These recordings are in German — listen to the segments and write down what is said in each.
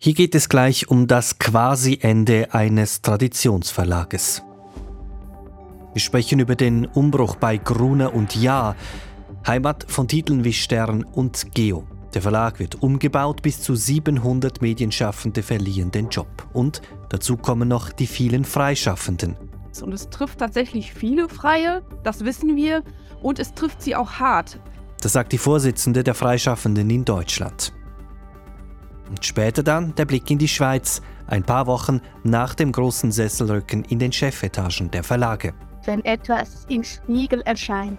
Hier geht es gleich um das Quasi-Ende eines Traditionsverlages. Wir sprechen über den Umbruch bei Gruner und Ja, Heimat von Titeln wie Stern und Geo. Der Verlag wird umgebaut, bis zu 700 Medienschaffende verlieren den Job. Und dazu kommen noch die vielen Freischaffenden. Und es trifft tatsächlich viele Freie, das wissen wir, und es trifft sie auch hart. Das sagt die Vorsitzende der Freischaffenden in Deutschland. Und später dann der Blick in die Schweiz, ein paar Wochen nach dem großen Sesselrücken in den Chefetagen der Verlage. Wenn etwas im Spiegel erscheint,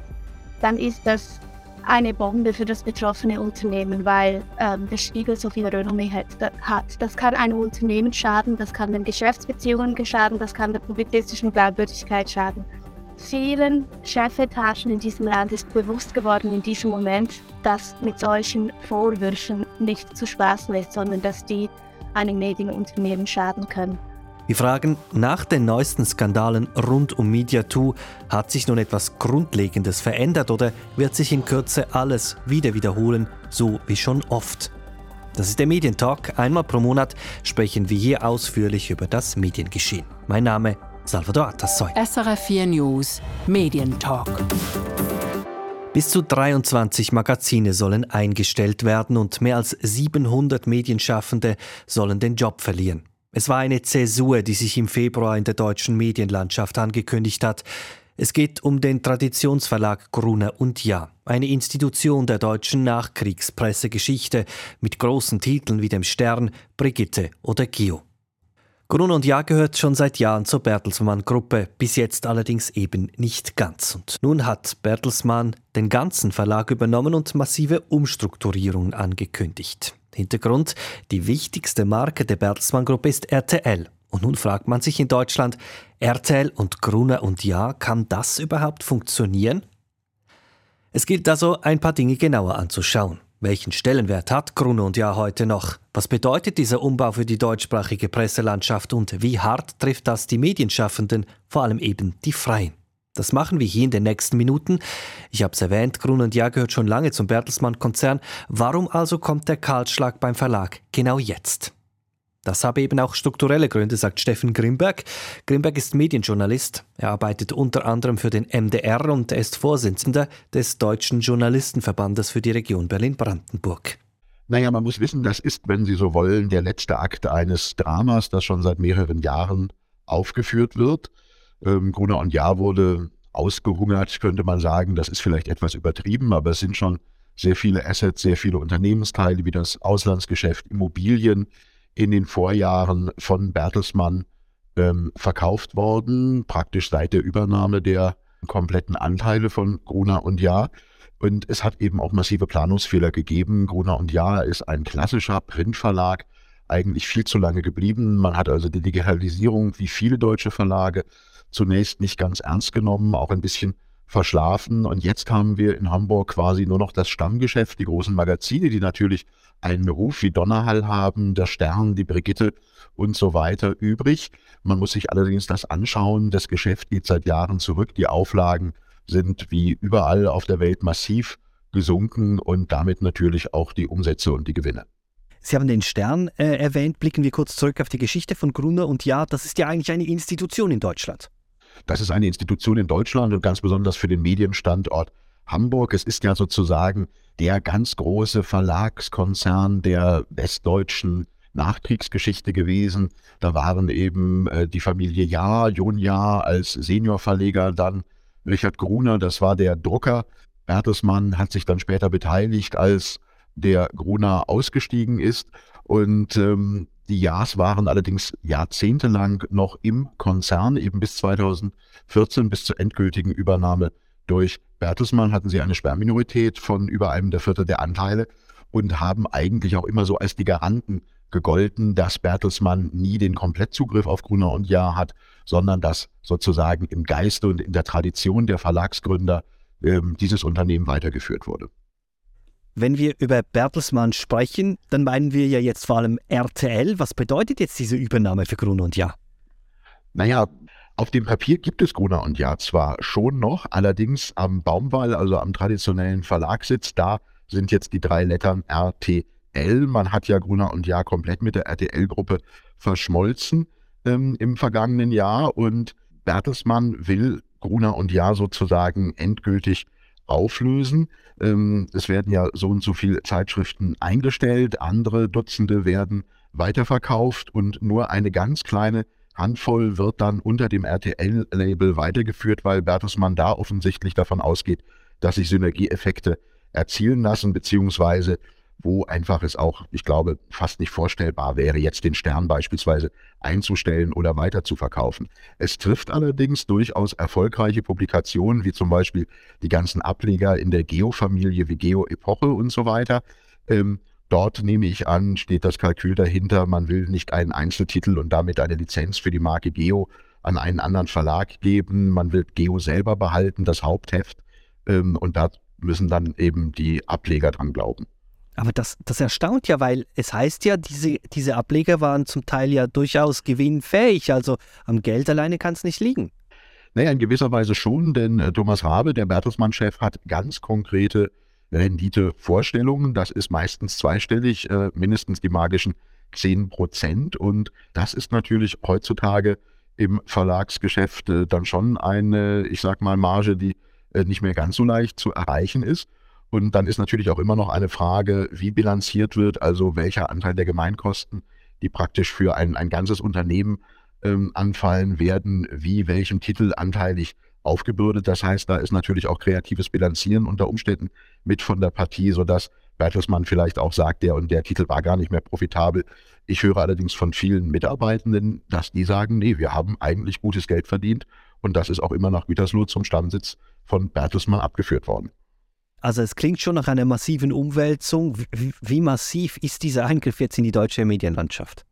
dann ist das eine Bombe für das betroffene Unternehmen, weil ähm, der Spiegel so viel Renommee hat. Das kann einem Unternehmen schaden, das kann den Geschäftsbeziehungen schaden, das kann der publizistischen Glaubwürdigkeit schaden. Vielen Chefetagen in diesem Land ist bewusst geworden in diesem Moment, dass mit solchen Vorwürfen nicht zu spaßen ist, sondern dass die einem Medienunternehmen schaden können. Wir fragen nach den neuesten Skandalen rund um MediaTo, hat sich nun etwas Grundlegendes verändert oder wird sich in Kürze alles wieder wiederholen, so wie schon oft? Das ist der Medientalk. Einmal pro Monat sprechen wir hier ausführlich über das Mediengeschehen. Mein Name Salvador Atassoy. SRF 4 News Medientalk. Bis zu 23 Magazine sollen eingestellt werden und mehr als 700 Medienschaffende sollen den Job verlieren. Es war eine Zäsur, die sich im Februar in der deutschen Medienlandschaft angekündigt hat. Es geht um den Traditionsverlag Gruner und Ja, eine Institution der deutschen Nachkriegspressegeschichte mit großen Titeln wie dem Stern, Brigitte oder Gio. Grun und Ja gehört schon seit Jahren zur Bertelsmann-Gruppe, bis jetzt allerdings eben nicht ganz. Und nun hat Bertelsmann den ganzen Verlag übernommen und massive Umstrukturierungen angekündigt. Hintergrund, die wichtigste Marke der Bertelsmann-Gruppe ist RTL. Und nun fragt man sich in Deutschland, RTL und Gruner und Ja, kann das überhaupt funktionieren? Es gilt also, ein paar Dinge genauer anzuschauen. Welchen Stellenwert hat Gruner und Ja heute noch? Was bedeutet dieser Umbau für die deutschsprachige Presselandschaft und wie hart trifft das die Medienschaffenden, vor allem eben die Freien? Das machen wir hier in den nächsten Minuten. Ich habe es erwähnt, Grun und Ja gehört schon lange zum Bertelsmann-Konzern. Warum also kommt der Kahlschlag beim Verlag genau jetzt? Das habe eben auch strukturelle Gründe, sagt Steffen Grimberg. Grimberg ist Medienjournalist. Er arbeitet unter anderem für den MDR und er ist Vorsitzender des Deutschen Journalistenverbandes für die Region Berlin-Brandenburg. Naja, man muss wissen, das ist, wenn Sie so wollen, der letzte Akt eines Dramas, das schon seit mehreren Jahren aufgeführt wird. Ähm, Gruner und Jahr wurde ausgehungert, könnte man sagen. Das ist vielleicht etwas übertrieben, aber es sind schon sehr viele Assets, sehr viele Unternehmensteile wie das Auslandsgeschäft, Immobilien in den Vorjahren von Bertelsmann ähm, verkauft worden, praktisch seit der Übernahme der kompletten Anteile von Gruner und Jahr. Und es hat eben auch massive Planungsfehler gegeben. Gruner und Jahr ist ein klassischer Printverlag, eigentlich viel zu lange geblieben. Man hat also die Digitalisierung wie viele deutsche Verlage zunächst nicht ganz ernst genommen, auch ein bisschen verschlafen. Und jetzt haben wir in Hamburg quasi nur noch das Stammgeschäft, die großen Magazine, die natürlich einen Ruf wie Donnerhall haben, der Stern, die Brigitte und so weiter übrig. Man muss sich allerdings das anschauen. Das Geschäft geht seit Jahren zurück. Die Auflagen sind wie überall auf der Welt massiv gesunken und damit natürlich auch die Umsätze und die Gewinne. Sie haben den Stern äh, erwähnt. Blicken wir kurz zurück auf die Geschichte von Gruner und ja, das ist ja eigentlich eine Institution in Deutschland. Das ist eine Institution in Deutschland und ganz besonders für den Medienstandort Hamburg. Es ist ja sozusagen der ganz große Verlagskonzern der westdeutschen Nachkriegsgeschichte gewesen. Da waren eben äh, die Familie Jahr, Jon Jahr als Seniorverleger, dann Richard Gruner, das war der Drucker. Bertelsmann hat sich dann später beteiligt, als der Gruner ausgestiegen ist. Und ähm, die Ja's waren allerdings jahrzehntelang noch im Konzern, eben bis 2014, bis zur endgültigen Übernahme durch Bertelsmann hatten sie eine Sperrminorität von über einem der Viertel der Anteile und haben eigentlich auch immer so als die Garanten gegolten, dass Bertelsmann nie den Komplettzugriff auf Gruner und Jahr hat, sondern dass sozusagen im Geiste und in der Tradition der Verlagsgründer ähm, dieses Unternehmen weitergeführt wurde. Wenn wir über Bertelsmann sprechen, dann meinen wir ja jetzt vor allem RTL. Was bedeutet jetzt diese Übernahme für Gruner und Jahr? Naja, auf dem Papier gibt es Gruner und Jahr zwar schon noch, allerdings am Baumwall, also am traditionellen Verlagssitz, da sind jetzt die drei Lettern RTL. Man hat ja Gruner und Jahr komplett mit der RTL-Gruppe verschmolzen ähm, im vergangenen Jahr und Bertelsmann will Gruner und Jahr sozusagen endgültig auflösen. Ähm, es werden ja so und so viele Zeitschriften eingestellt, andere Dutzende werden weiterverkauft und nur eine ganz kleine Handvoll wird dann unter dem RTL-Label weitergeführt, weil Bertelsmann da offensichtlich davon ausgeht, dass sich Synergieeffekte erzielen lassen, beziehungsweise wo einfach es auch, ich glaube, fast nicht vorstellbar wäre, jetzt den Stern beispielsweise einzustellen oder weiter zu verkaufen. Es trifft allerdings durchaus erfolgreiche Publikationen, wie zum Beispiel die ganzen Ableger in der Geo-Familie wie Geo-Epoche und so weiter. Ähm, dort nehme ich an, steht das Kalkül dahinter, man will nicht einen Einzeltitel und damit eine Lizenz für die Marke Geo an einen anderen Verlag geben. Man will Geo selber behalten, das Hauptheft. Ähm, und da müssen dann eben die Ableger dran glauben. Aber das, das erstaunt ja, weil es heißt ja, diese, diese Ableger waren zum Teil ja durchaus gewinnfähig. Also am Geld alleine kann es nicht liegen. Naja, in gewisser Weise schon, denn äh, Thomas Rabe, der Bertelsmann-Chef, hat ganz konkrete Renditevorstellungen. Das ist meistens zweistellig, äh, mindestens die magischen 10 Prozent. Und das ist natürlich heutzutage im Verlagsgeschäft äh, dann schon eine, ich sag mal, Marge, die äh, nicht mehr ganz so leicht zu erreichen ist. Und dann ist natürlich auch immer noch eine Frage, wie bilanziert wird, also welcher Anteil der Gemeinkosten, die praktisch für ein, ein ganzes Unternehmen ähm, anfallen, werden wie welchem Titel anteilig aufgebürdet. Das heißt, da ist natürlich auch kreatives Bilanzieren unter Umständen mit von der Partie, sodass Bertelsmann vielleicht auch sagt, der und der Titel war gar nicht mehr profitabel. Ich höre allerdings von vielen Mitarbeitenden, dass die sagen, nee, wir haben eigentlich gutes Geld verdient und das ist auch immer nach Gütersloh zum Stammsitz von Bertelsmann abgeführt worden. Also es klingt schon nach einer massiven Umwälzung. Wie, wie, massiv ist dieser Eingriff jetzt in die deutsche Medienlandschaft?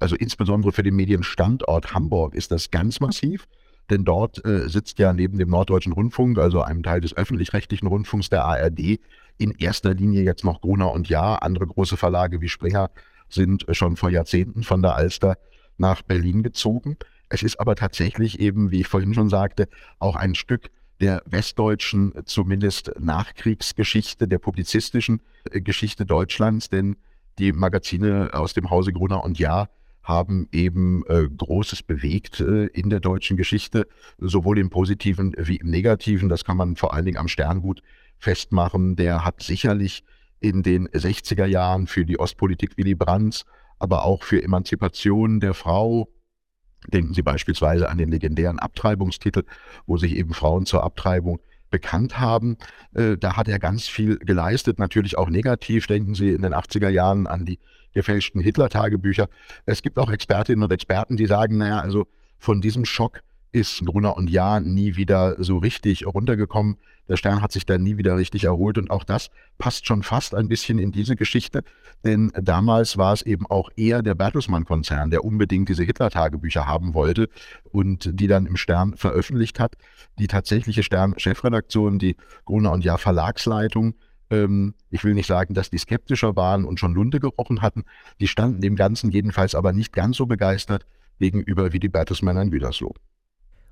Also insbesondere für den Medienstandort Hamburg ist das ganz massiv, denn dort äh, sitzt ja neben dem Norddeutschen Rundfunk, also einem Teil des öffentlich-rechtlichen Rundfunks der ARD, in erster Linie jetzt noch Gruner und Jahr. Andere große Verlage wie Springer sind schon vor Jahrzehnten von der Alster nach Berlin gezogen. Es ist aber tatsächlich eben, wie ich vorhin schon sagte, auch ein Stück der westdeutschen, zumindest Nachkriegsgeschichte, der publizistischen äh, Geschichte Deutschlands, denn die Magazine aus dem Hause Gruner und Jahr haben eben äh, Großes bewegt äh, in der deutschen Geschichte, sowohl im Positiven wie im Negativen. Das kann man vor allen Dingen am Sterngut festmachen. Der hat sicherlich in den 60er Jahren für die Ostpolitik Willy Brandts, aber auch für Emanzipation der Frau, Denken Sie beispielsweise an den legendären Abtreibungstitel, wo sich eben Frauen zur Abtreibung bekannt haben. Äh, da hat er ganz viel geleistet, natürlich auch negativ. Denken Sie in den 80er Jahren an die gefälschten Hitler-Tagebücher. Es gibt auch Expertinnen und Experten, die sagen, naja, also von diesem Schock ist Brunner und Jahr nie wieder so richtig runtergekommen. Der Stern hat sich da nie wieder richtig erholt und auch das passt schon fast ein bisschen in diese Geschichte, denn damals war es eben auch eher der Bertelsmann-Konzern, der unbedingt diese Hitler-Tagebücher haben wollte und die dann im Stern veröffentlicht hat. Die tatsächliche Stern-Chefredaktion, die Gruner und Jahr Verlagsleitung, ähm, ich will nicht sagen, dass die skeptischer waren und schon Lunte gerochen hatten, die standen dem Ganzen jedenfalls aber nicht ganz so begeistert gegenüber wie die Bertelsmänner in Gütersloh.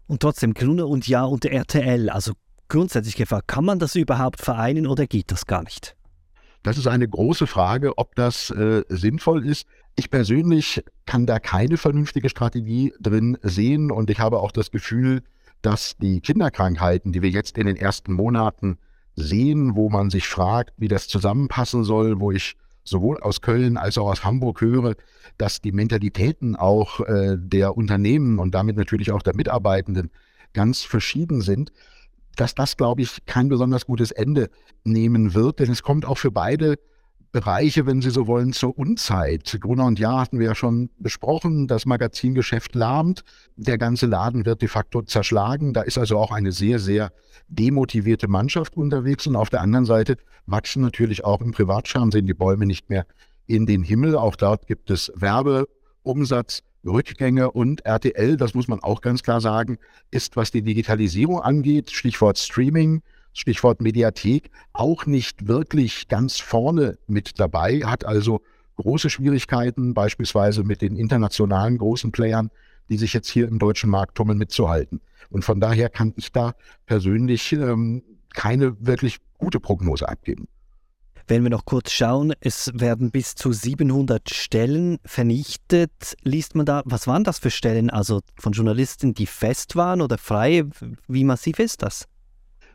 Und trotzdem Gruner und Ja und RTL, also grundsätzlich gefragt, kann man das überhaupt vereinen oder geht das gar nicht? Das ist eine große Frage, ob das äh, sinnvoll ist. Ich persönlich kann da keine vernünftige Strategie drin sehen und ich habe auch das Gefühl, dass die Kinderkrankheiten, die wir jetzt in den ersten Monaten sehen, wo man sich fragt, wie das zusammenpassen soll, wo ich sowohl aus Köln als auch aus Hamburg höre, dass die Mentalitäten auch äh, der Unternehmen und damit natürlich auch der Mitarbeitenden ganz verschieden sind, dass das, glaube ich, kein besonders gutes Ende nehmen wird, denn es kommt auch für beide Bereiche, wenn Sie so wollen, zur Unzeit. Gruner und Jahr hatten wir ja schon besprochen, das Magazingeschäft lahmt, der ganze Laden wird de facto zerschlagen, da ist also auch eine sehr, sehr demotivierte Mannschaft unterwegs. Und auf der anderen Seite wachsen natürlich auch im Privatfernsehen die Bäume nicht mehr in den Himmel. Auch dort gibt es Werbeumsatz, Rückgänge und RTL, das muss man auch ganz klar sagen, ist, was die Digitalisierung angeht, Stichwort Streaming, Stichwort Mediathek, auch nicht wirklich ganz vorne mit dabei, hat also große Schwierigkeiten, beispielsweise mit den internationalen großen Playern, die sich jetzt hier im deutschen Markt tummeln, mitzuhalten. Und von daher kann ich da persönlich ähm, keine wirklich gute Prognose abgeben. Wenn wir noch kurz schauen, es werden bis zu 700 Stellen vernichtet. Liest man da, was waren das für Stellen? Also von Journalisten, die fest waren oder frei? Wie massiv ist das?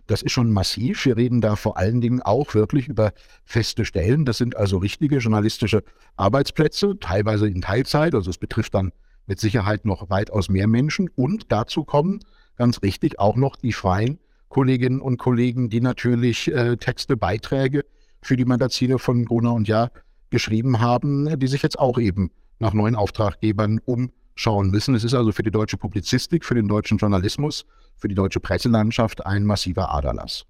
Das ist schon massiv. Wir reden da vor allen Dingen auch wirklich über feste Stellen. Das sind also richtige journalistische Arbeitsplätze, teilweise in Teilzeit. Also es betrifft dann mit Sicherheit noch weitaus mehr Menschen. Und dazu kommen ganz richtig auch noch die freien Kolleginnen und Kollegen, die natürlich äh, Texte, Beiträge für die Magazine von Gruner und Jahr geschrieben haben, die sich jetzt auch eben nach neuen Auftraggebern umschauen müssen. Es ist also für die deutsche Publizistik, für den deutschen Journalismus, für die deutsche Presselandschaft ein massiver Aderlass.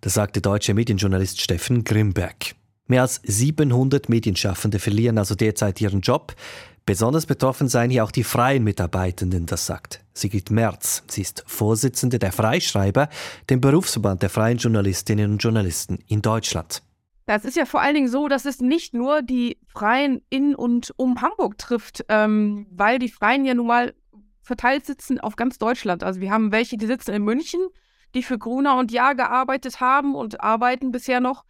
Das sagte deutsche Medienjournalist Steffen Grimberg. Mehr als 700 Medienschaffende verlieren also derzeit ihren Job. Besonders betroffen seien hier auch die freien Mitarbeitenden, das sagt Sigrid Merz. Sie ist Vorsitzende der Freischreiber, dem Berufsverband der freien Journalistinnen und Journalisten in Deutschland. Das ist ja vor allen Dingen so, dass es nicht nur die Freien in und um Hamburg trifft, ähm, weil die Freien ja nun mal verteilt sitzen auf ganz Deutschland. Also wir haben welche, die sitzen in München, die für Gruner und Jahr gearbeitet haben und arbeiten bisher noch.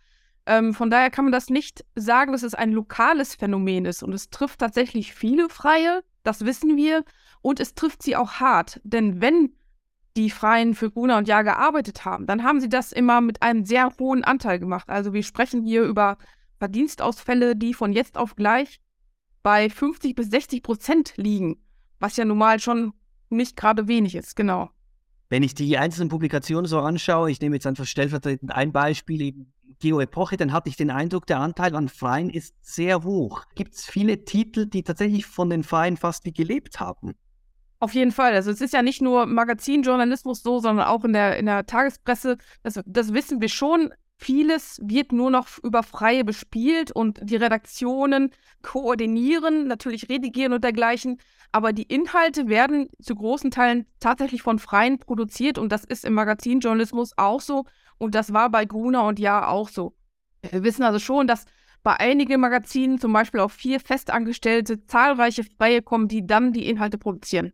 Ähm, von daher kann man das nicht sagen, dass es ein lokales Phänomen ist. Und es trifft tatsächlich viele Freie, das wissen wir. Und es trifft sie auch hart. Denn wenn die Freien für Gruner und Jahr gearbeitet haben, dann haben sie das immer mit einem sehr hohen Anteil gemacht. Also wir sprechen hier über Verdienstausfälle, die von jetzt auf gleich bei 50 bis 60 Prozent liegen. Was ja normal schon nicht gerade wenig ist, genau. Wenn ich die einzelnen Publikationen so anschaue, ich nehme jetzt einfach stellvertretend ein Beispiel, eben Geo-Epoche, dann hatte ich den Eindruck, der Anteil an Freien ist sehr hoch. Gibt es viele Titel, die tatsächlich von den Freien fast wie gelebt haben? Auf jeden Fall. Also es ist ja nicht nur Magazinjournalismus so, sondern auch in der, in der Tagespresse. Das, das wissen wir schon. Vieles wird nur noch über Freie bespielt und die Redaktionen koordinieren, natürlich redigieren und dergleichen. Aber die Inhalte werden zu großen Teilen tatsächlich von Freien produziert und das ist im Magazinjournalismus auch so. Und das war bei Gruner und Ja auch so. Wir wissen also schon, dass bei einigen Magazinen zum Beispiel auch vier Festangestellte, zahlreiche Freie kommen, die dann die Inhalte produzieren.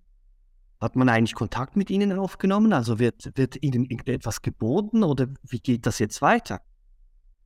Hat man eigentlich Kontakt mit ihnen aufgenommen? Also wird, wird ihnen irgendetwas geboten oder wie geht das jetzt weiter?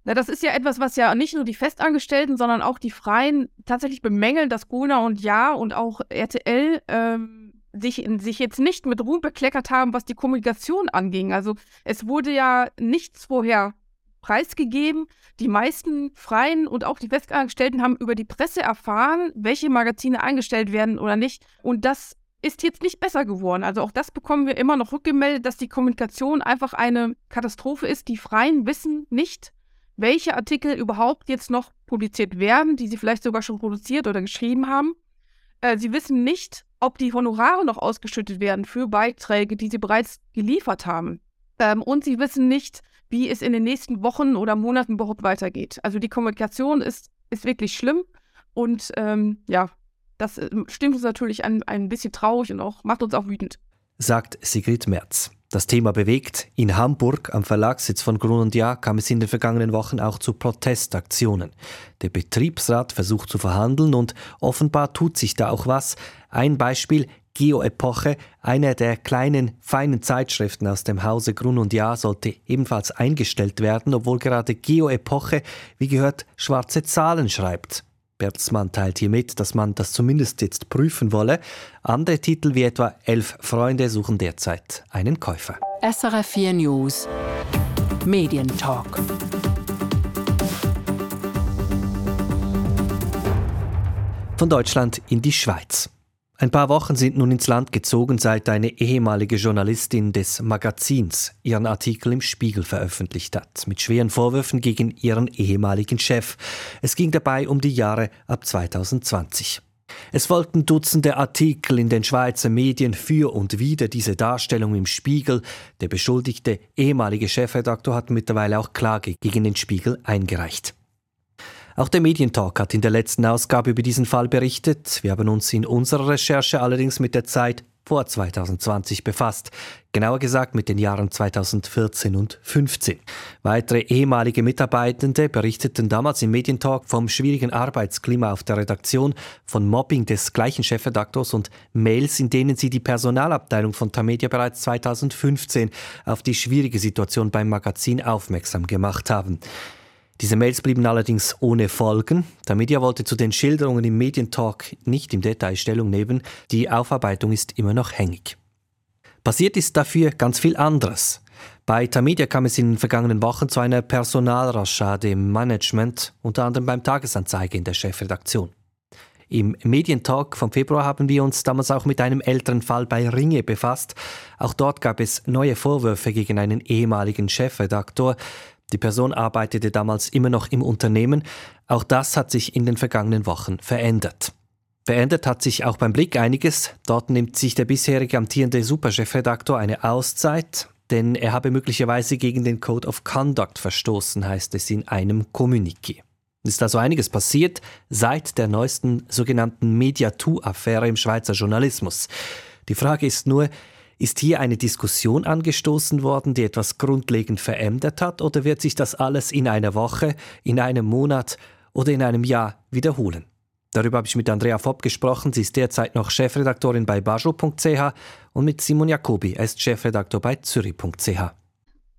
Na, das ist ja etwas, was ja nicht nur die Festangestellten, sondern auch die Freien tatsächlich bemängeln, dass Gruner und Ja und auch RTL ähm, sich, sich jetzt nicht mit Ruhm bekleckert haben, was die Kommunikation anging. Also es wurde ja nichts vorher preisgegeben. Die meisten Freien und auch die Festangestellten haben über die Presse erfahren, welche Magazine eingestellt werden oder nicht. Und das ist jetzt nicht besser geworden. Also auch das bekommen wir immer noch rückgemeldet, dass die Kommunikation einfach eine Katastrophe ist. Die Freien wissen nicht, welche Artikel überhaupt jetzt noch publiziert werden, die sie vielleicht sogar schon produziert oder geschrieben haben. Äh, sie wissen nicht, ob die Honorare noch ausgeschüttet werden für Beiträge, die sie bereits geliefert haben. Ähm, und sie wissen nicht, wie es in den nächsten Wochen oder Monaten überhaupt weitergeht. Also die Kommunikation ist, ist wirklich schlimm und ähm, ja, das äh, stimmt uns natürlich ein, ein bisschen traurig und auch macht uns auch wütend. Sagt Sigrid Merz. Das Thema bewegt. In Hamburg, am Verlagssitz von Grun und Jahr, kam es in den vergangenen Wochen auch zu Protestaktionen. Der Betriebsrat versucht zu verhandeln und offenbar tut sich da auch was. Ein Beispiel, Geo-Epoche, eine der kleinen, feinen Zeitschriften aus dem Hause Grun und Jahr, sollte ebenfalls eingestellt werden, obwohl gerade Geo-Epoche, wie gehört, schwarze Zahlen schreibt. Bertelsmann teilt hier mit, dass man das zumindest jetzt prüfen wolle. Andere Titel wie etwa Elf Freunde suchen derzeit einen Käufer. SRF 4 News Medientalk. Von Deutschland in die Schweiz. Ein paar Wochen sind nun ins Land gezogen, seit eine ehemalige Journalistin des Magazins ihren Artikel im Spiegel veröffentlicht hat, mit schweren Vorwürfen gegen ihren ehemaligen Chef. Es ging dabei um die Jahre ab 2020. Es folgten Dutzende Artikel in den Schweizer Medien für und wider diese Darstellung im Spiegel. Der beschuldigte ehemalige Chefredaktor hat mittlerweile auch Klage gegen den Spiegel eingereicht. Auch der Medientalk hat in der letzten Ausgabe über diesen Fall berichtet. Wir haben uns in unserer Recherche allerdings mit der Zeit vor 2020 befasst. Genauer gesagt mit den Jahren 2014 und 2015. Weitere ehemalige Mitarbeitende berichteten damals im Medientalk vom schwierigen Arbeitsklima auf der Redaktion, von Mobbing des gleichen Chefredaktors und Mails, in denen sie die Personalabteilung von Tamedia bereits 2015 auf die schwierige Situation beim Magazin aufmerksam gemacht haben. Diese Mails blieben allerdings ohne Folgen. Der Media wollte zu den Schilderungen im Medientalk nicht im Detail Stellung nehmen. Die Aufarbeitung ist immer noch hängig. Passiert ist dafür ganz viel anderes. Bei Tamedia kam es in den vergangenen Wochen zu einer Personalraschade im Management, unter anderem beim Tagesanzeiger in der Chefredaktion. Im Medientalk vom Februar haben wir uns damals auch mit einem älteren Fall bei Ringe befasst. Auch dort gab es neue Vorwürfe gegen einen ehemaligen Chefredaktor. Die Person arbeitete damals immer noch im Unternehmen. Auch das hat sich in den vergangenen Wochen verändert. Verändert hat sich auch beim Blick einiges. Dort nimmt sich der bisherige amtierende Superchefredaktor eine Auszeit, denn er habe möglicherweise gegen den Code of Conduct verstoßen, heißt es in einem Kommuniqué. Es ist also einiges passiert seit der neuesten sogenannten Mediatou-Affäre im Schweizer Journalismus. Die Frage ist nur, ist hier eine Diskussion angestoßen worden, die etwas grundlegend verändert hat, oder wird sich das alles in einer Woche, in einem Monat oder in einem Jahr wiederholen? Darüber habe ich mit Andrea Fopp gesprochen. Sie ist derzeit noch Chefredaktorin bei bajo.ch und mit Simon Jacobi. Er ist Chefredaktor bei zürich.ch.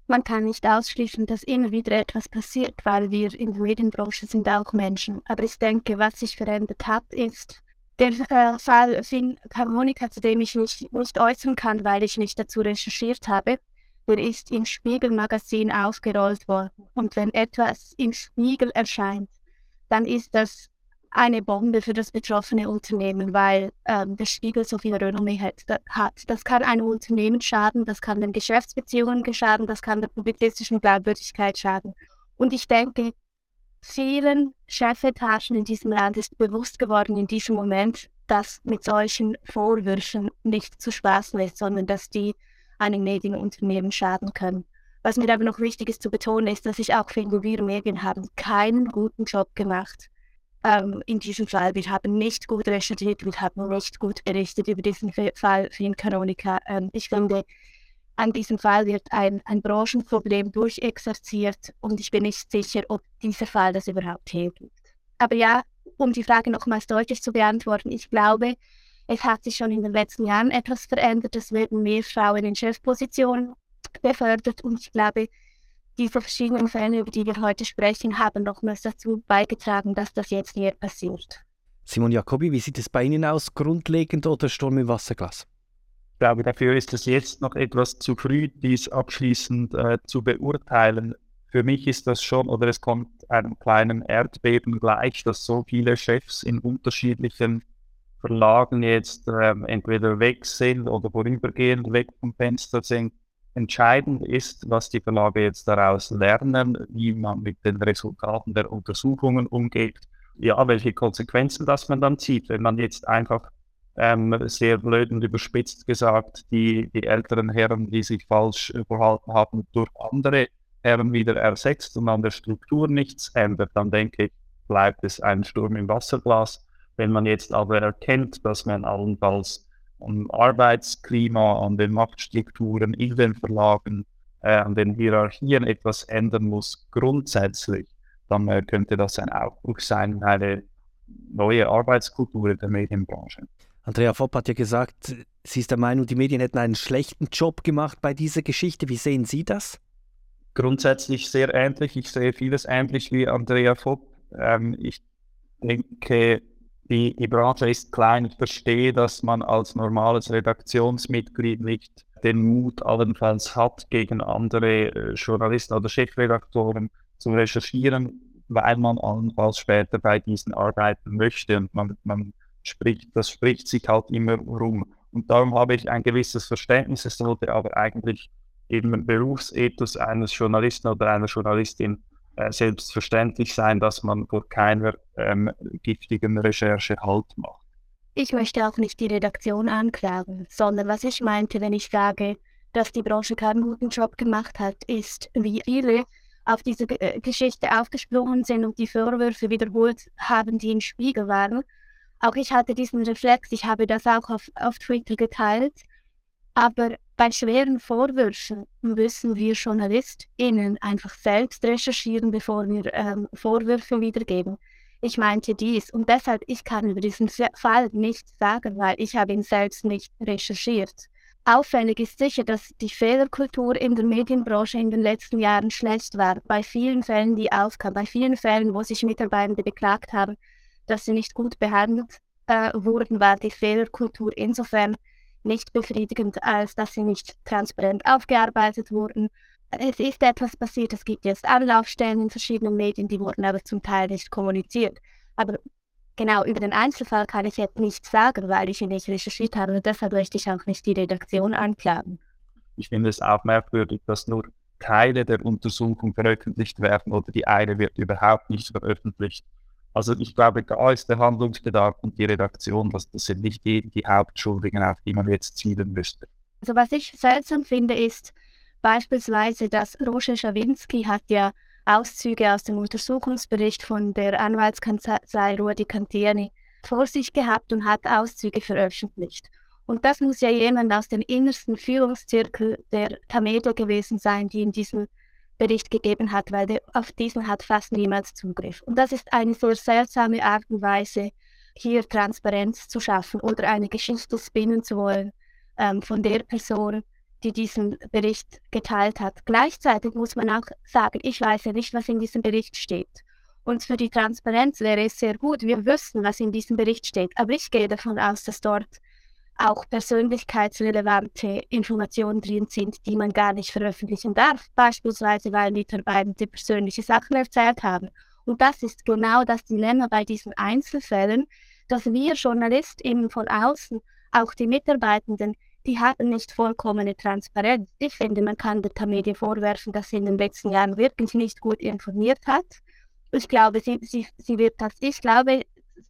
Man kann nicht ausschließen, dass immer wieder etwas passiert, weil wir in der Medienbranche sind auch Menschen. Aber ich denke, was sich verändert hat, ist der äh, Fall Finn Harmonika, zu dem ich mich nicht äußern kann, weil ich nicht dazu recherchiert habe. Der ist im Spiegel-Magazin aufgerollt worden. Und wenn etwas im Spiegel erscheint, dann ist das eine Bombe für das betroffene Unternehmen, weil ähm, der Spiegel so viel Renommee hat. Das kann einem Unternehmen schaden, das kann den Geschäftsbeziehungen schaden, das kann der publizistischen Glaubwürdigkeit schaden. Und ich denke, vielen Chefetagen in diesem Land ist bewusst geworden in diesem Moment, dass mit solchen Vorwürfen nicht zu spaßen ist, sondern dass die einem Medienunternehmen schaden können. Was mir aber noch wichtig ist zu betonen, ist, dass ich auch finde, wir Medien haben keinen guten Job gemacht ähm, in diesem Fall. Wir haben nicht gut recherchiert, wir haben nicht gut berichtet über diesen Fall Finn Canonica. Ähm, ich finde, an diesem Fall wird ein, ein Branchenproblem durchexerziert und ich bin nicht sicher, ob dieser Fall das überhaupt hergibt. Aber ja, um die Frage nochmals deutlich zu beantworten, ich glaube, es hat sich schon in den letzten Jahren etwas verändert. Es werden mehr Frauen in Chefpositionen befördert und ich glaube, diese verschiedenen Fälle, über die wir heute sprechen, haben nochmals dazu beigetragen, dass das jetzt hier passiert. Simon Jacobi, wie sieht es bei Ihnen aus? Grundlegend oder Sturm im Wasserglas? Ich glaube, dafür ist es jetzt noch etwas zu früh, dies abschließend äh, zu beurteilen. Für mich ist das schon, oder es kommt einem kleinen Erdbeben gleich, dass so viele Chefs in unterschiedlichen Verlagen jetzt äh, entweder weg sind oder vorübergehend weg vom Fenster sind. Entscheidend ist, was die Verlage jetzt daraus lernen, wie man mit den Resultaten der Untersuchungen umgeht, ja, welche Konsequenzen das man dann zieht. Wenn man jetzt einfach ähm, sehr blöd und überspitzt gesagt, die, die älteren Herren, die sich falsch verhalten haben, durch andere Herren wieder ersetzt und an der Struktur nichts ändert, dann denke ich, bleibt es ein Sturm im Wasserglas. Wenn man jetzt aber erkennt, dass man allenfalls am Arbeitsklima, an den Machtstrukturen in den Verlagen, äh, an den Hierarchien etwas ändern muss, grundsätzlich, dann äh, könnte das ein Aufbruch sein, eine neue Arbeitskultur in der Medienbranche. Andrea Fopp hat ja gesagt, sie ist der Meinung, die Medien hätten einen schlechten Job gemacht bei dieser Geschichte. Wie sehen Sie das? Grundsätzlich sehr ähnlich. Ich sehe vieles ähnlich wie Andrea Fopp. Ähm, ich denke, die, die Branche ist klein. Ich verstehe, dass man als normales Redaktionsmitglied nicht den Mut allenfalls hat, gegen andere äh, Journalisten oder Chefredaktoren zu recherchieren, weil man allenfalls später bei diesen arbeiten möchte. Und man, man spricht, das spricht sich halt immer rum. Und darum habe ich ein gewisses Verständnis. Es sollte aber eigentlich im Berufsethos eines Journalisten oder einer Journalistin äh, selbstverständlich sein, dass man vor keiner ähm, giftigen Recherche Halt macht. Ich möchte auch nicht die Redaktion anklagen, sondern was ich meinte, wenn ich sage, dass die Branche keinen guten Job gemacht hat, ist, wie viele auf diese äh, Geschichte aufgesprungen sind und die Vorwürfe wiederholt haben, die im Spiegel waren. Auch ich hatte diesen Reflex, ich habe das auch auf, auf Twitter geteilt. Aber bei schweren Vorwürfen müssen wir JournalistInnen einfach selbst recherchieren, bevor wir ähm, Vorwürfe wiedergeben. Ich meinte dies und deshalb, ich kann über diesen Fall nichts sagen, weil ich habe ihn selbst nicht recherchiert. Auffällig ist sicher, dass die Fehlerkultur in der Medienbranche in den letzten Jahren schlecht war. Bei vielen Fällen, die aufkamen, bei vielen Fällen, wo sich Mitarbeitende beklagt haben, dass sie nicht gut behandelt äh, wurden, war die Fehlerkultur insofern nicht befriedigend, als dass sie nicht transparent aufgearbeitet wurden. Es ist etwas passiert, es gibt jetzt Anlaufstellen in verschiedenen Medien, die wurden aber zum Teil nicht kommuniziert. Aber Genau, über den Einzelfall kann ich jetzt nichts sagen, weil ich ihn nicht recherchiert habe und deshalb möchte ich auch nicht die Redaktion anklagen. Ich finde es auch merkwürdig, dass nur Teile der Untersuchung veröffentlicht werden oder die eine wird überhaupt nicht veröffentlicht. Also ich glaube, da ist der Handlungsbedarf und die Redaktion, das, das sind nicht die, die Hauptschuldigen, auf die man jetzt zielen müsste. Also was ich seltsam finde, ist beispielsweise, dass Roger Schawinski hat ja Auszüge aus dem Untersuchungsbericht von der Anwaltskanzlei Rudi Cantiani vor sich gehabt und hat Auszüge veröffentlicht. Und das muss ja jemand aus dem innersten Führungszirkel der Tamedo gewesen sein, die in diesem Bericht gegeben hat, weil auf diesen hat fast niemand Zugriff. Und das ist eine sehr seltsame Art und Weise, hier Transparenz zu schaffen oder eine Geschichte spinnen zu wollen ähm, von der Person, die diesen Bericht geteilt hat. Gleichzeitig muss man auch sagen, ich weiß ja nicht, was in diesem Bericht steht. Und für die Transparenz wäre es sehr gut, wir wüssten, was in diesem Bericht steht. Aber ich gehe davon aus, dass dort auch persönlichkeitsrelevante Informationen drin sind, die man gar nicht veröffentlichen darf. Beispielsweise, weil Mitarbeitende persönliche Sachen erzählt haben. Und das ist genau das Dilemma bei diesen Einzelfällen, dass wir Journalisten von außen, auch die Mitarbeitenden, die hatten nicht vollkommene Transparenz. Ich finde, man kann der Tamedia vorwerfen, dass sie in den letzten Jahren wirklich nicht gut informiert hat. Ich glaube, sie, sie, sie wird das. Ich glaube,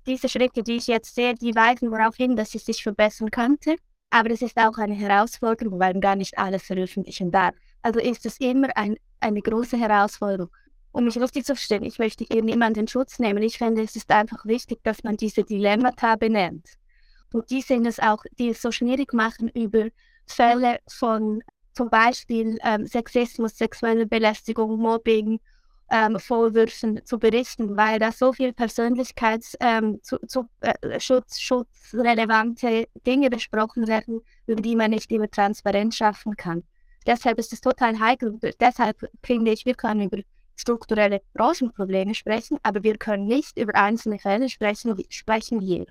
diese Schritte, die ich jetzt sehe, die weisen darauf hin, dass sie sich verbessern könnte. Aber es ist auch eine Herausforderung, weil gar nicht alles veröffentlichen darf. Also ist es immer ein, eine große Herausforderung. Um mich richtig zu verstehen, ich möchte hier niemanden in Schutz nehmen. Ich finde, es ist einfach wichtig, dass man diese Dilemmata benennt. Und die sind es auch, die es so schwierig machen, über Fälle von zum Beispiel ähm, Sexismus, sexuelle Belästigung, Mobbing, ähm, Vorwürfen zu berichten, weil da so viel Persönlichkeitsschutz, ähm, äh, Schutz, schutzrelevante Dinge besprochen werden, über die man nicht immer Transparenz schaffen kann. Deshalb ist es total heikel. Deshalb finde ich, wir können über strukturelle Branchenprobleme sprechen, aber wir können nicht über einzelne Fälle sprechen, sprechen wir.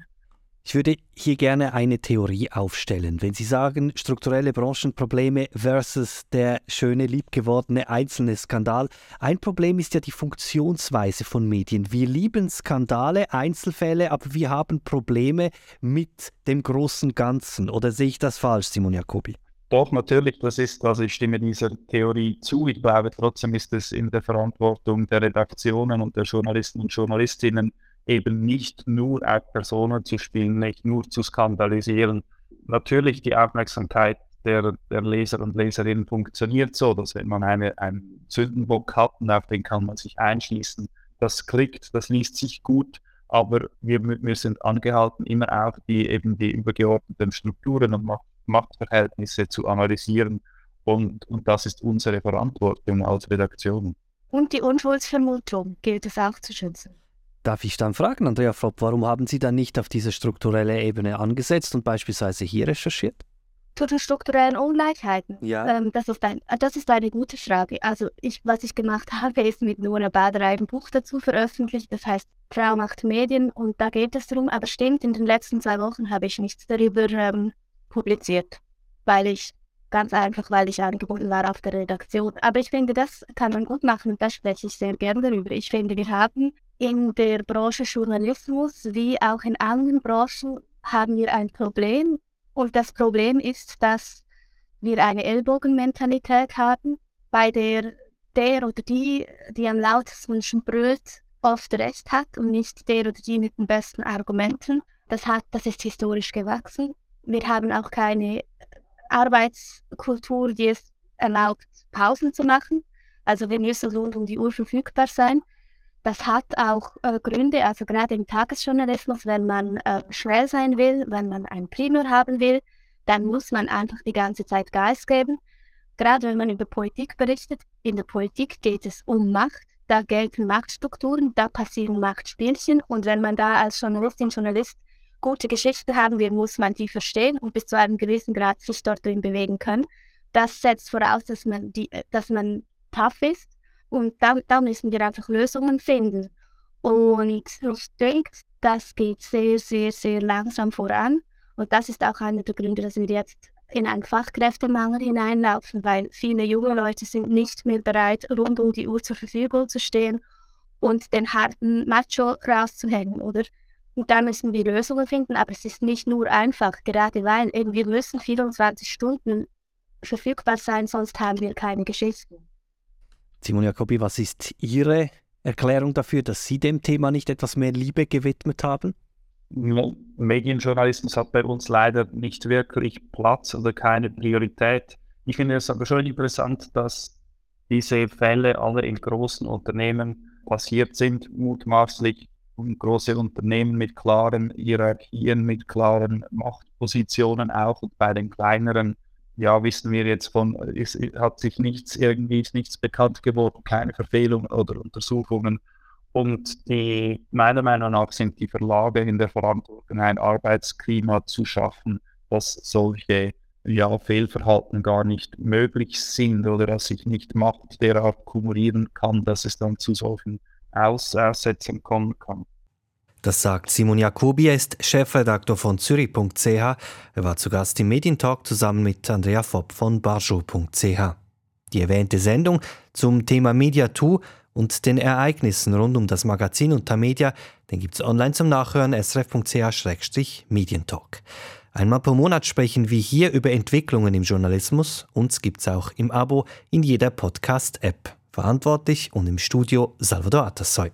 Ich würde hier gerne eine Theorie aufstellen. Wenn Sie sagen, strukturelle Branchenprobleme versus der schöne, liebgewordene einzelne Skandal. Ein Problem ist ja die Funktionsweise von Medien. Wir lieben Skandale, Einzelfälle, aber wir haben Probleme mit dem großen Ganzen. Oder sehe ich das falsch, Simon Jacobi? Doch, natürlich, das ist, also ich stimme dieser Theorie zu. Ich glaube, trotzdem ist es in der Verantwortung der Redaktionen und der Journalisten und Journalistinnen, eben nicht nur auf Personen zu spielen, nicht nur zu skandalisieren. Natürlich die Aufmerksamkeit der, der Leser und Leserinnen funktioniert so, dass wenn man eine, einen Sündenbock hat und auf den kann man sich einschließen, das klickt, das liest sich gut, aber wir, wir sind angehalten, immer auch die eben die übergeordneten Strukturen und Machtverhältnisse zu analysieren und, und das ist unsere Verantwortung als Redaktion. Und die Unschuldsvermutung gilt es auch zu schützen. Darf ich dann fragen, Andrea Fropp, warum haben Sie dann nicht auf diese strukturelle Ebene angesetzt und beispielsweise hier recherchiert? Zu den strukturellen Ungleichheiten. Ja. Ähm, das, ist ein, das ist eine gute Frage. Also ich, was ich gemacht habe, ist mit Nora Bader ein Buch dazu veröffentlicht, das heißt Frau macht Medien und da geht es darum, aber stimmt, in den letzten zwei Wochen habe ich nichts darüber ähm, publiziert, weil ich ganz einfach, weil ich angebunden war auf der Redaktion. Aber ich finde, das kann man gut machen und da spreche ich sehr gerne darüber. Ich finde, wir haben in der Branche Journalismus wie auch in anderen Branchen haben wir ein Problem. Und das Problem ist, dass wir eine Ellbogenmentalität haben, bei der der oder die, die am lautesten brüllt, oft recht hat und nicht der oder die mit den besten Argumenten. Das, hat, das ist historisch gewachsen. Wir haben auch keine Arbeitskultur, die es erlaubt, Pausen zu machen. Also wir müssen rund um die Uhr verfügbar sein. Das hat auch äh, Gründe, also gerade im Tagesjournalismus, wenn man äh, schnell sein will, wenn man ein Primär haben will, dann muss man einfach die ganze Zeit Gas geben. Gerade wenn man über Politik berichtet, in der Politik geht es um Macht, da gelten Machtstrukturen, da passieren Machtspielchen und wenn man da als Journalistin, Journalist gute Geschichten haben will, muss man die verstehen und bis zu einem gewissen Grad sich dort drin bewegen können. Das setzt voraus, dass man, die, dass man tough ist und da, da müssen wir einfach Lösungen finden. Und ich denke, das geht sehr, sehr, sehr langsam voran. Und das ist auch einer der Gründe, dass wir jetzt in einen Fachkräftemangel hineinlaufen, weil viele junge Leute sind nicht mehr bereit, rund um die Uhr zur Verfügung zu stehen und den harten Macho rauszuhängen, oder? Und da müssen wir Lösungen finden, aber es ist nicht nur einfach, gerade weil wir müssen 24 Stunden verfügbar sein, sonst haben wir keine Geschichten. Simon Jacobi, was ist Ihre Erklärung dafür, dass Sie dem Thema nicht etwas mehr Liebe gewidmet haben? Medienjournalismus hat bei uns leider nicht wirklich Platz oder keine Priorität. Ich finde es aber schon interessant, dass diese Fälle alle in großen Unternehmen passiert sind, mutmaßlich große Unternehmen mit klaren Hierarchien, mit klaren Machtpositionen auch. Und bei den kleineren, ja, wissen wir jetzt von, es hat sich nichts irgendwie, ist nichts bekannt geworden, keine Verfehlungen oder Untersuchungen. Und die, meiner Meinung nach sind die Verlage in der Verantwortung, ein Arbeitsklima zu schaffen, dass solche ja, Fehlverhalten gar nicht möglich sind oder dass sich nicht Macht derart kumulieren kann, dass es dann zu solchen Aussetzungen kommen kann. Das sagt Simon Jacobi, er ist Chefredakteur von Zürich.ch. Er war zu Gast im Medientalk zusammen mit Andrea Fopp von Barjo.ch. Die erwähnte Sendung zum Thema Media2 und den Ereignissen rund um das Magazin und Tamedia, den gibt es online zum Nachhören srf.ch-medientalk. Einmal pro Monat sprechen wir hier über Entwicklungen im Journalismus. Uns gibt es auch im Abo in jeder Podcast-App. Verantwortlich und im Studio Salvador Atassoy.